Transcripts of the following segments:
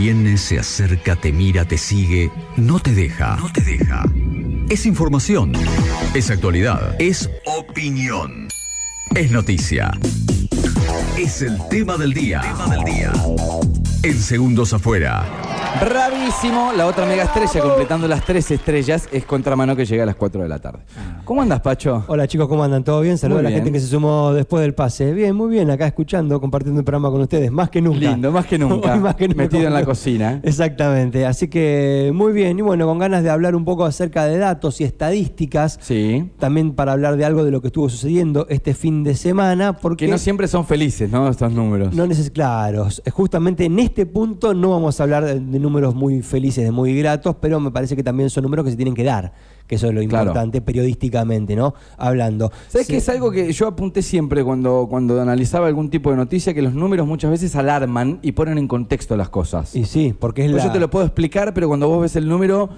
Viene, se acerca, te mira, te sigue, no te deja. No te deja. Es información. Es actualidad. Es opinión. Es noticia. Es el tema del día. Tema del día. En segundos afuera. Bravísimo, la otra mega estrella, completando las tres estrellas, es Contramano que llega a las 4 de la tarde. ¿Cómo andas, Pacho? Hola chicos, ¿cómo andan? ¿Todo bien? Saludos a la bien. gente que se sumó después del pase. Bien, muy bien, acá escuchando, compartiendo el programa con ustedes, más que nunca. Lindo, más que nunca. Hoy más que nunca. Metido en la cocina. Exactamente, así que muy bien, y bueno, con ganas de hablar un poco acerca de datos y estadísticas, Sí. también para hablar de algo de lo que estuvo sucediendo este fin de semana, porque Que no siempre son felices, ¿no? Estos números. no neces claros. Justamente en este punto no vamos a hablar de, de números muy felices, de muy gratos, pero me parece que también son números que se tienen que dar, que eso es lo Claro. importante periodísticamente, ¿no? Hablando. ¿Sabes Sí. que es algo que yo apunté siempre cuando, cuando analizaba algún tipo de noticia? Que los números muchas veces alarman y ponen en contexto las cosas. Y sí, porque es Pues la... Yo te lo puedo explicar, pero cuando vos ves el número,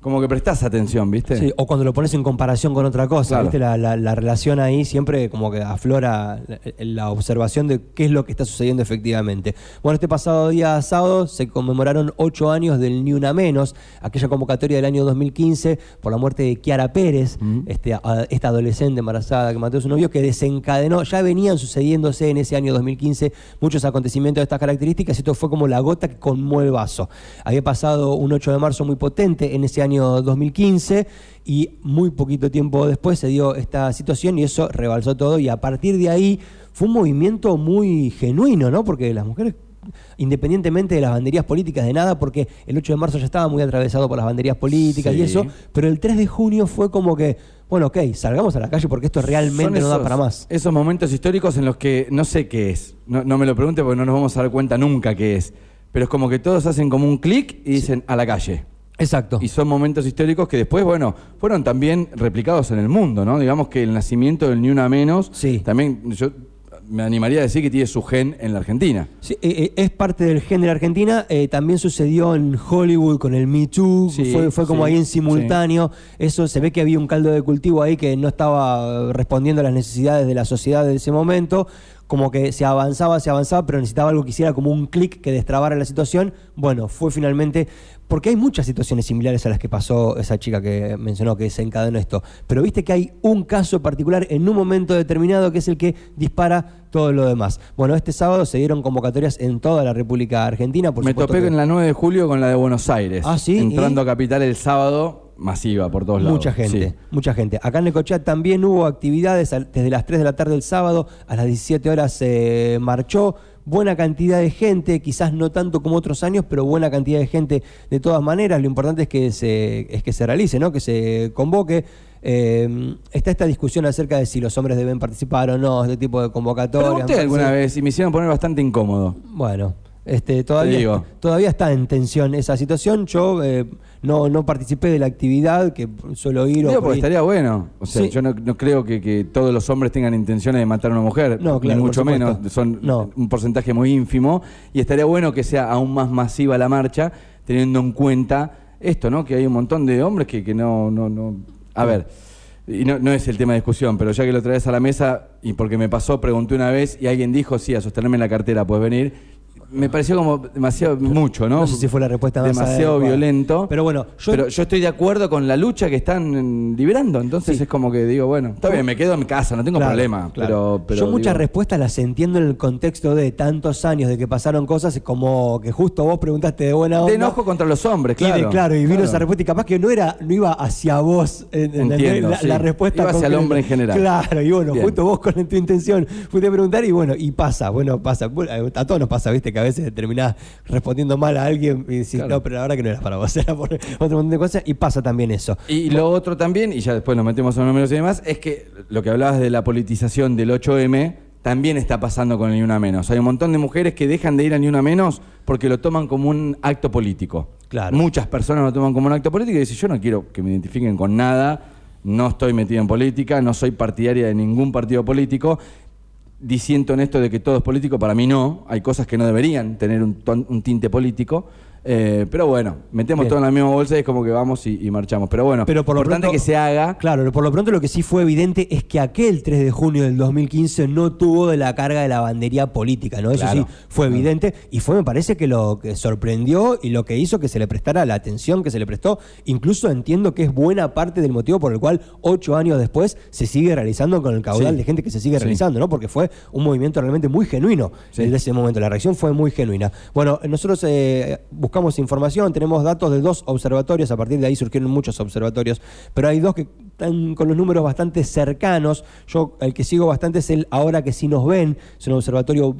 como que prestás atención, ¿viste? Sí, o cuando lo pones en comparación con otra cosa, Claro. ¿viste? La, la- la relación ahí siempre como que aflora la, la observación de qué es lo que está sucediendo efectivamente. Bueno, este pasado día sábado se conmemoraron ocho años del Ni Una Menos, aquella convocatoria del año 2015 por la muerte de Kiara Pérez, Mm. este, a- esta adolescente embarazada que mató a su novio, que desencadenó, ya venían sucediéndose en ese año 2015 muchos acontecimientos de estas características, y esto fue como la gota que conmueve el vaso. Había pasado un 8 de marzo muy potente en ese año 2015 y muy poquito tiempo después se dio esta situación y eso rebalsó todo y a partir de ahí fue un movimiento muy genuino, ¿no? Porque las mujeres independientemente de las banderías políticas, de nada, porque el 8 de marzo ya estaba muy atravesado por las banderías políticas Sí. y eso, pero el 3 de junio fue como que, bueno, ok, salgamos a la calle porque esto realmente Son no da esos- para más. Esos momentos históricos en los que no sé qué es. No, no me lo pregunte porque no nos vamos a dar cuenta nunca qué es. Pero es como que todos hacen como un clic y dicen a la calle. Exacto. Y son momentos históricos que después, bueno, fueron también replicados en el mundo, ¿no? Digamos que el nacimiento del Ni Una Menos, Sí. también yo me animaría a decir que tiene su gen en la Argentina. Sí, eh, eh, es parte del género argentina. eh, también sucedió en Hollywood con el Me Too. Sí, fue, fue como sí, ahí en simultáneo. Eso se ve que había un caldo de cultivo ahí que no estaba respondiendo a las necesidades de la sociedad de ese momento. Como que se avanzaba, se avanzaba, pero necesitaba algo que hiciera como un clic que destrabara la situación. Bueno, fue finalmente. Porque hay muchas situaciones similares a las que pasó esa chica que mencionó que desencadenó esto. Pero viste que hay un caso particular en un momento determinado que es el que dispara todo lo demás. Bueno, este sábado se dieron convocatorias en toda la República Argentina. Por me topé que en la 9 de julio con la de Buenos Aires. Ah, ¿sí? Entrando ¿Y? a Capital el sábado, masiva por todos lados. Mucha gente, Sí. mucha gente. Acá en Necochea también hubo actividades desde las 3 de la tarde del sábado, a las 17 horas se marchó. Buena cantidad de gente, quizás no tanto como otros años, pero buena cantidad de gente de todas maneras. Lo importante es que se, es que se realice, ¿no? que se convoque. Eh, está esta discusión acerca de si los hombres deben participar o no, este tipo de convocatorias. Pregunté alguna vez y me hicieron poner bastante incómodo. Bueno, este, todavía, todavía está en tensión esa situación. Yo eh, no, no participé de la actividad, que suelo ir o Digo, por porque estaría bueno. O sea, Sí. yo no, no creo que, que todos los hombres tengan intenciones de matar a una mujer. No, claro, Ni mucho menos. Son No. un porcentaje muy ínfimo. Y estaría bueno que sea aún más masiva la marcha, teniendo en cuenta esto, ¿no? Que hay un montón de hombres que, que no, no, no. A ver. Y no, no es el tema de discusión, pero ya que lo traes a la mesa, y porque me pasó, pregunté una vez y alguien dijo, sí, a sostenerme la cartera puedes venir. Me pareció como demasiado mucho, ¿no? No sé si fue la respuesta más Demasiado adecuada. violento. Pero bueno, yo- Pero yo estoy de acuerdo con la lucha que están mm, librando. Entonces Sí. es como que digo, bueno, está bien, me quedo en casa, no tengo Claro, problema. claro. Pero, pero Yo muchas respuestas las entiendo en el contexto de tantos años de que pasaron cosas como que justo vos preguntaste de buena onda. De enojo contra los hombres, Y de- claro. claro, y vino Claro. esa respuesta y capaz que no era, no iba hacia vos en- en- Entiendo, la, sí. la respuesta Iba hacia el hombre en general. Claro, y bueno, Bien. justo vos con tu intención fuiste a preguntar y bueno, y pasa, bueno, pasa. A todos nos pasa, viste, que a veces terminás respondiendo mal a alguien y decís, Claro. no, pero la verdad que no era para vos, era por otro montón de cosas, y pasa también eso. Y lo otro también, y ya después nos metemos en números y demás, es que lo que hablabas de la politización del 8M también está pasando con el Ni Una Menos. Hay un montón de mujeres que dejan de ir a Ni Una Menos porque lo toman como un acto político. Claro. Muchas personas lo toman como un acto político y dicen, yo no quiero que me identifiquen con nada, no estoy metido en política, no soy partidaria de ningún partido político. Diciendo en esto de que todo es político, para mí no, hay cosas que no deberían tener un, un tinte político. Eh, pero bueno, metemos Bien. todo en la misma bolsa y es como que vamos y, y marchamos. Pero bueno, Pero por lo importante pronto- que se haga. Claro, por lo pronto lo que sí fue evidente es que aquel 3 de junio del 2015 no tuvo de la carga de la bandería política, ¿no? Eso Claro. sí fue evidente y fue, me parece, que lo que sorprendió y lo que hizo que se le prestara la atención que se le prestó. Incluso entiendo que es buena parte del motivo por el cual ocho años después se sigue realizando con el caudal Sí. de gente que se sigue Sí. realizando, ¿no? Porque fue un movimiento realmente muy genuino Sí. desde ese momento. La reacción fue muy genuina. Bueno, nosotros eh, buscamos información, tenemos datos de dos observatorios, a partir de ahí surgieron muchos observatorios, pero hay dos que están con los números bastante cercanos. Yo, el que sigo bastante es el Ahora que sí nos ven, es un observatorio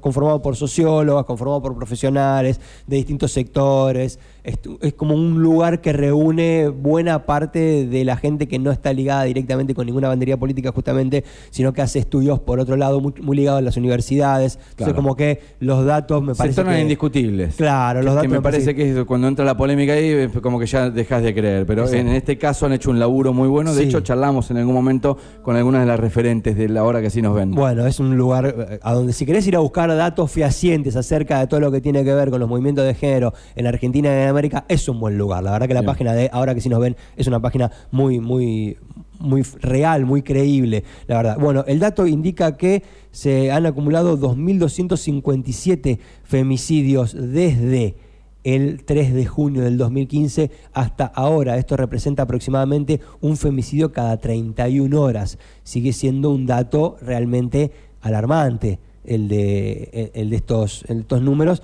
conformado por sociólogas, conformado por profesionales de distintos sectores. Es, es como un lugar que reúne buena parte de la gente que no está ligada directamente con ninguna bandería política justamente, sino que hace estudios por otro lado muy, muy ligados a las universidades. Entonces como que los datos me Se parece tornan que- indiscutibles. Claro, los Que- datos que me parece que cuando entra la polémica ahí, como que ya dejas de creer. Pero Exacto. en este caso han hecho un laburo muy bueno. De Sí. hecho, charlamos en algún momento con algunas de las referentes de la hora que sí nos ven. Bueno, es un lugar eh, a donde si querés ir a buscar datos fehacientes acerca de todo lo que tiene que ver con los movimientos de género en Argentina y en América, es un buen lugar. La verdad que la Bien. página de Ahora que sí nos ven es una página muy, muy, muy real, muy creíble, la verdad. Bueno, el dato indica que se han acumulado 2.257 femicidios desde el 3 de junio del 2015 hasta ahora. Esto representa aproximadamente un femicidio cada 31 horas. Sigue siendo un dato realmente alarmante el de, el de estos, el de estos números.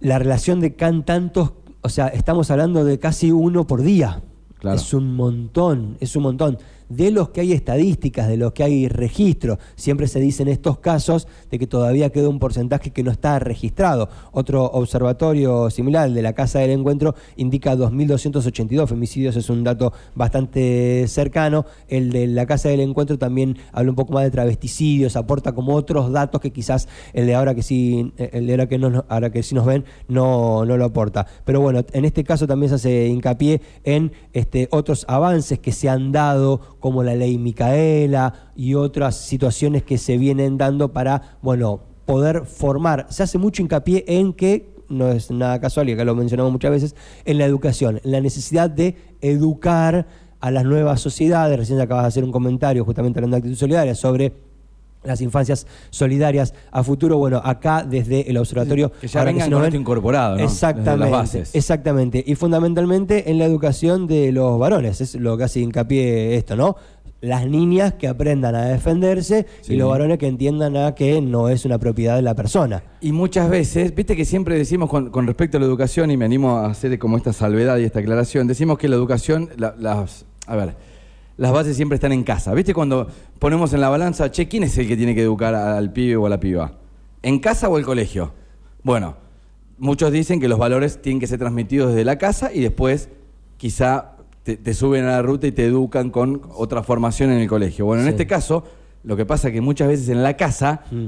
La relación de can tantos, o sea, estamos hablando de casi uno por día. Claro. Es un montón, es un montón. De los que hay estadísticas, de los que hay registro, siempre se dice en estos casos de que todavía queda un porcentaje que no está registrado. Otro observatorio similar, el de la Casa del Encuentro, indica 2.282 femicidios, es un dato bastante cercano. El de la Casa del Encuentro también habla un poco más de travesticidios, aporta como otros datos que quizás el de ahora que sí, el de ahora que, no, ahora que sí nos ven no, no lo aporta. Pero bueno, en este caso también se hace hincapié en este, otros avances que se han dado, como la ley Micaela y otras situaciones que se vienen dando para, bueno, poder formar. Se hace mucho hincapié en que, no es nada casual y acá lo mencionamos muchas veces, en la educación, en la necesidad de educar a las nuevas sociedades. Recién acabas de hacer un comentario justamente hablando de actitud solidaria sobre las infancias solidarias a futuro. Bueno, acá desde el observatorio... Que ya ahora vengan nos con ven- esto incorporado, ¿no? Desde las Exactamente, bases. exactamente. Y fundamentalmente en la educación de los varones, es lo que hace hincapié esto, ¿no? Las niñas que aprendan a defenderse Sí. y los varones que entiendan a que no es una propiedad de la persona. Y muchas veces, viste que siempre decimos con, con respecto a la educación, y me animo a hacer como esta salvedad y esta aclaración, decimos que la educación, la- las, a ver, las bases siempre están en casa. ¿Viste cuando ponemos en la balanza, che, ¿quién es el que tiene que educar al pibe o a la piba? ¿En casa o el colegio? Bueno, muchos dicen que los valores tienen que ser transmitidos desde la casa y después quizá te, te suben a la ruta y te educan con otra formación en el colegio. Bueno, en Sí. este caso, lo que pasa es que muchas veces en la casa Mm.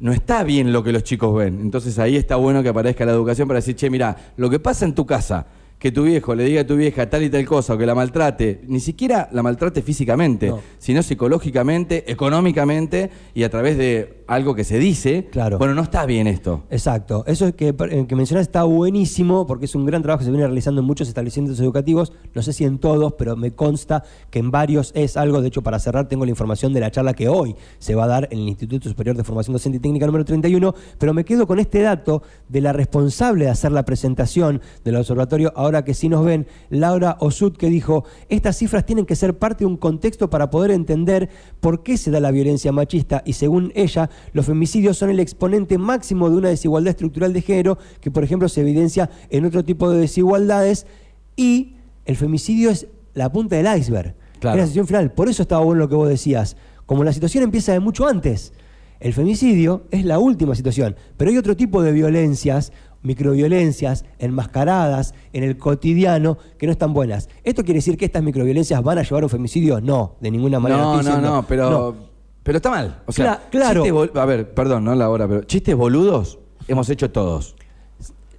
no está bien lo que los chicos ven. Entonces ahí está bueno que aparezca la educación para decir, che, mira, lo que pasa en tu casa, que tu viejo le diga a tu vieja tal y tal cosa o que la maltrate, ni siquiera la maltrate físicamente, No. sino psicológicamente, económicamente y a través de algo que se dice, Claro. bueno, no está bien esto. Exacto. Eso es que, eh, que mencionas está buenísimo porque es un gran trabajo que se viene realizando en muchos establecimientos educativos. No sé si en todos, pero me consta que en varios es algo. De hecho, para cerrar, tengo la información de la charla que hoy se va a dar en el Instituto Superior de Formación Docente y Técnica número 31. Pero me quedo con este dato de la responsable de hacer la presentación del observatorio, ahora que sí nos ven, Laura Osud, que dijo: Estas cifras tienen que ser parte de un contexto para poder entender por qué se da la violencia machista y según ella, los femicidios son el exponente máximo de una desigualdad estructural de género que, por ejemplo, se evidencia en otro tipo de desigualdades y el femicidio es la punta del iceberg. Claro. Es la situación final. Por eso estaba bueno lo que vos decías. Como la situación empieza de mucho antes. El femicidio es la última situación, pero hay otro tipo de violencias, microviolencias, enmascaradas en el cotidiano, que no están buenas. ¿Esto quiere decir que estas microviolencias van a llevar a un femicidio? No, de ninguna manera. No, no, no, pero, No. pero está mal. O sea, Cla- claro. chistes a ver, perdón, no la hora, pero chistes boludos hemos hecho todos.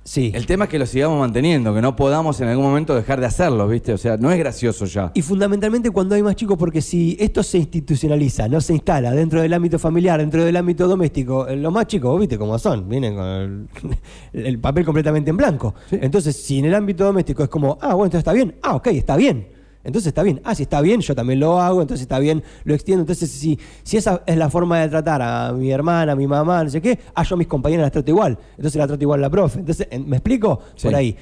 Sí. El tema es que lo sigamos manteniendo, que no podamos en algún momento dejar de hacerlo, ¿viste? O sea, no es gracioso ya. Y fundamentalmente cuando hay más chicos, porque si esto se institucionaliza, no se instala dentro del ámbito familiar, dentro del ámbito doméstico, eh, los más chicos, viste cómo son, vienen con el, el papel completamente en blanco. Entonces, si en el ámbito doméstico es como, ah, bueno, entonces está bien, ah, ok, está bien. Entonces está bien. Ah, si está bien, yo también lo hago, entonces está bien, lo extiendo. Entonces, si, si esa es la forma de tratar a mi hermana, a mi mamá, no sé qué, ah, yo a mis compañeras las trato igual. Entonces la trato igual a la profe. Entonces, ¿en- ¿me explico? Sí. Por ahí.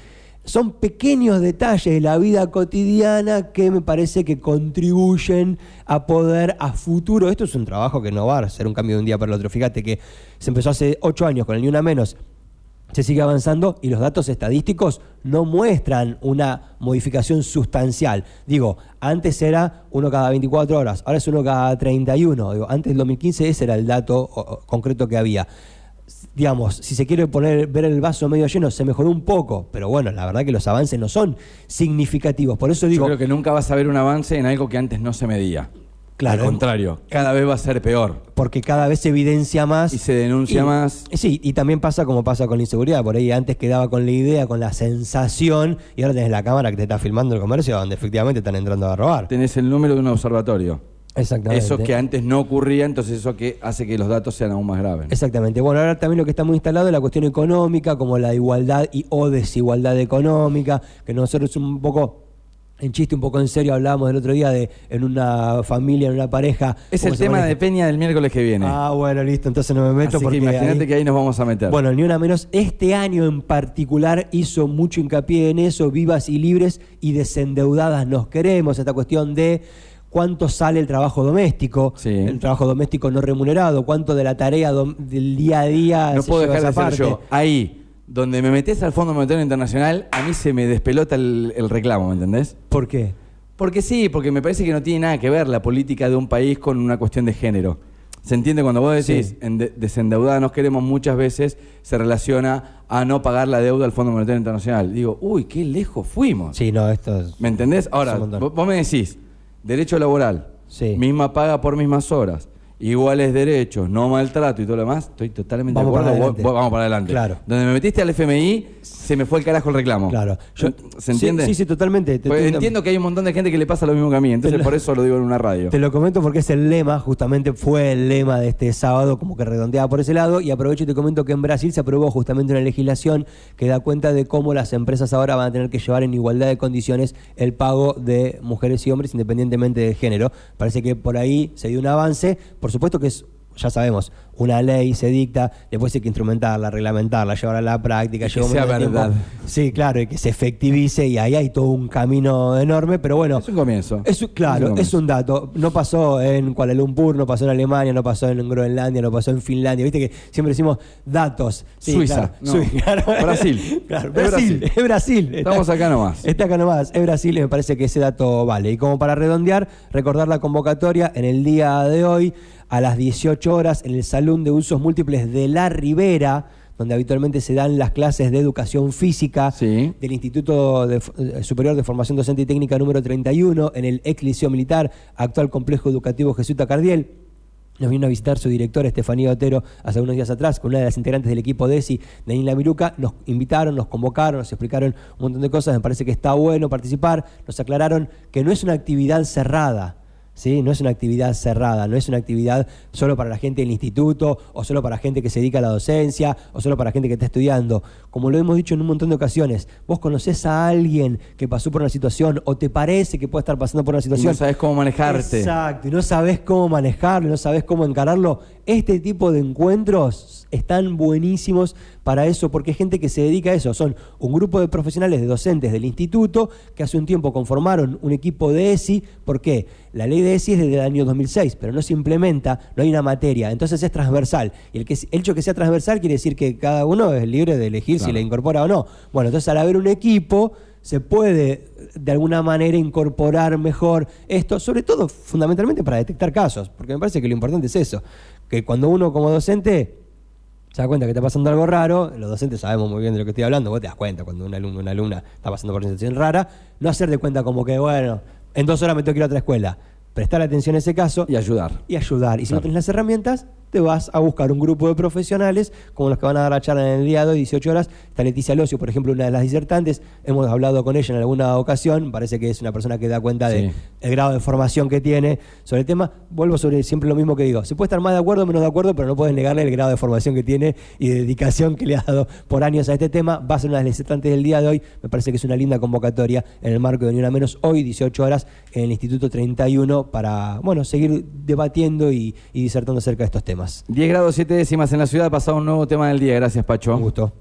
Son pequeños detalles de la vida cotidiana que me parece que contribuyen a poder a futuro. Esto es un trabajo que no va a ser un cambio de un día para el otro. Fíjate que se empezó hace ocho años con el Ni Una Menos se sigue avanzando y los datos estadísticos no muestran una modificación sustancial. Digo, antes era uno cada 24 horas, ahora es uno cada 31. Digo, antes del 2015 ese era el dato concreto que había. Digamos, si se quiere poner ver el vaso medio lleno, se mejoró un poco, pero bueno, la verdad que los avances no son significativos. Por eso digo, Yo creo que nunca vas a ver un avance en algo que antes no se medía. Claro. Al contrario, cada vez va a ser peor. porque cada vez se evidencia más Y se denuncia Y- más. Sí, y también pasa como pasa con la inseguridad. Por ahí antes quedaba con la idea, con la sensación, y ahora tenés la cámara que te está filmando el comercio donde efectivamente están entrando a robar. Tenés el número de un observatorio. Exactamente. Eso que antes no ocurría, entonces eso que hace que los datos sean aún más graves. Exactamente. Bueno, ahora también lo que está muy instalado es la cuestión económica, como la igualdad y o desigualdad económica, que nosotros un poco, en chiste, un poco en serio, hablábamos el otro día de en una familia, en una pareja. Es el tema maneja. de Peña del miércoles que viene. Ah, bueno, listo, entonces no me meto Así porque que imagínate que ahí nos vamos a meter. Bueno, ni una menos. Este año en particular hizo mucho hincapié en eso, vivas y libres y desendeudadas nos queremos, esta cuestión de cuánto sale el trabajo doméstico, Sí. el trabajo doméstico no remunerado, cuánto de la tarea del día a día no se puedo lleva dejar de esa ser yo. parte. Ahí, donde me metes al Fondo Monetario Internacional, a mí se me despelota el, el reclamo, ¿me entendés? ¿Por qué? Porque sí, porque me parece que no tiene nada que ver la política de un país con una cuestión de género. ¿Se entiende? Cuando vos decís Sí. en de- desendeudada nos queremos, muchas veces se relaciona a no pagar la deuda al Fondo Monetario Internacional. Digo, uy, qué lejos fuimos. Sí, no, esto es... ¿Me entendés? Ahora, vos me decís, derecho laboral, Sí. misma paga por mismas horas, iguales derechos, no maltrato y todo lo demás, estoy totalmente Vamos de para acuerdo. Vos- adelante. vos- vamos para adelante. Claro. Donde me metiste al FMI, se me fue el carajo el reclamo. Claro. Yo- ¿Se entiende? Sí, sí, totalmente. Te- Pues entiendo que hay un montón de gente que le pasa lo mismo que a mí, entonces lo- por eso lo digo en una radio. Te lo comento porque es el lema, justamente fue el lema de este sábado, como que redondeaba por ese lado, y aprovecho y te comento que en Brasil se aprobó justamente una legislación que da cuenta de cómo las empresas ahora van a tener que llevar en igualdad de condiciones el pago de mujeres y hombres independientemente del género. Parece que por ahí se dio un avance, por supuesto que es... Ya sabemos, una ley se dicta, después hay que instrumentarla, reglamentarla, llevarla a la práctica, que sea tiempo. verdad. Sí, claro, y que se efectivice, y ahí hay todo un camino enorme, pero bueno, Es un comienzo. es claro, un es un dato. No pasó en Kuala Lumpur, no pasó en Alemania, no pasó en Groenlandia, no pasó en Finlandia. Viste que siempre decimos datos. Sí, Suiza, claro, no. Sui- claro. Brasil. Claro. Brasil. Es Brasil. Estamos acá nomás. Está acá nomás. Es Brasil y me parece que ese dato vale. Y como para redondear, recordar la convocatoria en el día de hoy a las 18 horas en el Salón de Usos Múltiples de La Ribera donde habitualmente se dan las clases de educación física Sí. del Instituto de- eh, Superior de Formación Docente y Técnica número 31 en el ex Liceo Militar, actual Complejo Educativo Jesuita Cardiel. Nos vino a visitar su director, Estefanía Otero, hace unos días atrás, con una de las integrantes del equipo de ESI, Daniela Miruca. Nos invitaron, nos convocaron, nos explicaron un montón de cosas. Me parece que está bueno participar. Nos aclararon que no es una actividad cerrada. ¿Sí? No es una actividad cerrada, no es una actividad solo para la gente del instituto o solo para gente que se dedica a la docencia o solo para gente que está estudiando. Como lo hemos dicho en un montón de ocasiones, vos conocés a alguien que pasó por una situación o te parece que puede estar pasando por una Y situación no sabes cómo manejarte. Exacto, y no sabes cómo manejarlo, no sabes cómo encararlo. Este tipo de encuentros están buenísimos para eso, porque hay gente que se dedica a eso. Son un grupo de profesionales, de docentes del instituto, que hace un tiempo conformaron un equipo de ESI. ¿Por qué? La ley de ESI es desde el año 2006, pero no se implementa, no hay una materia, entonces es transversal. Y el, que, el hecho que sea transversal quiere decir que cada uno es libre de elegir si le incorpora o no. Bueno, entonces al haber un equipo se puede de alguna manera incorporar mejor esto, sobre todo fundamentalmente para detectar casos, porque me parece que lo importante es eso, que cuando uno como docente se da cuenta que está pasando algo raro, los docentes sabemos muy bien de lo que estoy hablando, vos te das cuenta cuando un alumno o una alumna está pasando por una situación rara, no hacer de cuenta como que, bueno, en dos horas me tengo que ir a otra escuela, prestar atención a ese caso Y ayudar. y ayudar. Y si no tenés las herramientas, te vas a buscar un grupo de profesionales como los que van a dar la charla en el día de hoy, 18 horas. Está Leticia Locio, por ejemplo, una de las disertantes. Hemos hablado con ella en alguna ocasión. Parece que es una persona que da cuenta Sí. de el grado de formación que tiene sobre el tema. Vuelvo sobre siempre lo mismo que digo. Se puede estar más de acuerdo o menos de acuerdo, pero no puedes negarle el grado de formación que tiene y de dedicación que le ha dado por años a este tema. Va a ser una de las disertantes del día de hoy. Me parece que es una linda convocatoria en el marco de Ni Una Menos hoy, 18 horas, en el Instituto 31 para, bueno, seguir debatiendo y, y disertando acerca de estos temas. 10 grados 7 décimas en la ciudad, pasado un nuevo tema del día. Gracias, Pacho. Un gusto.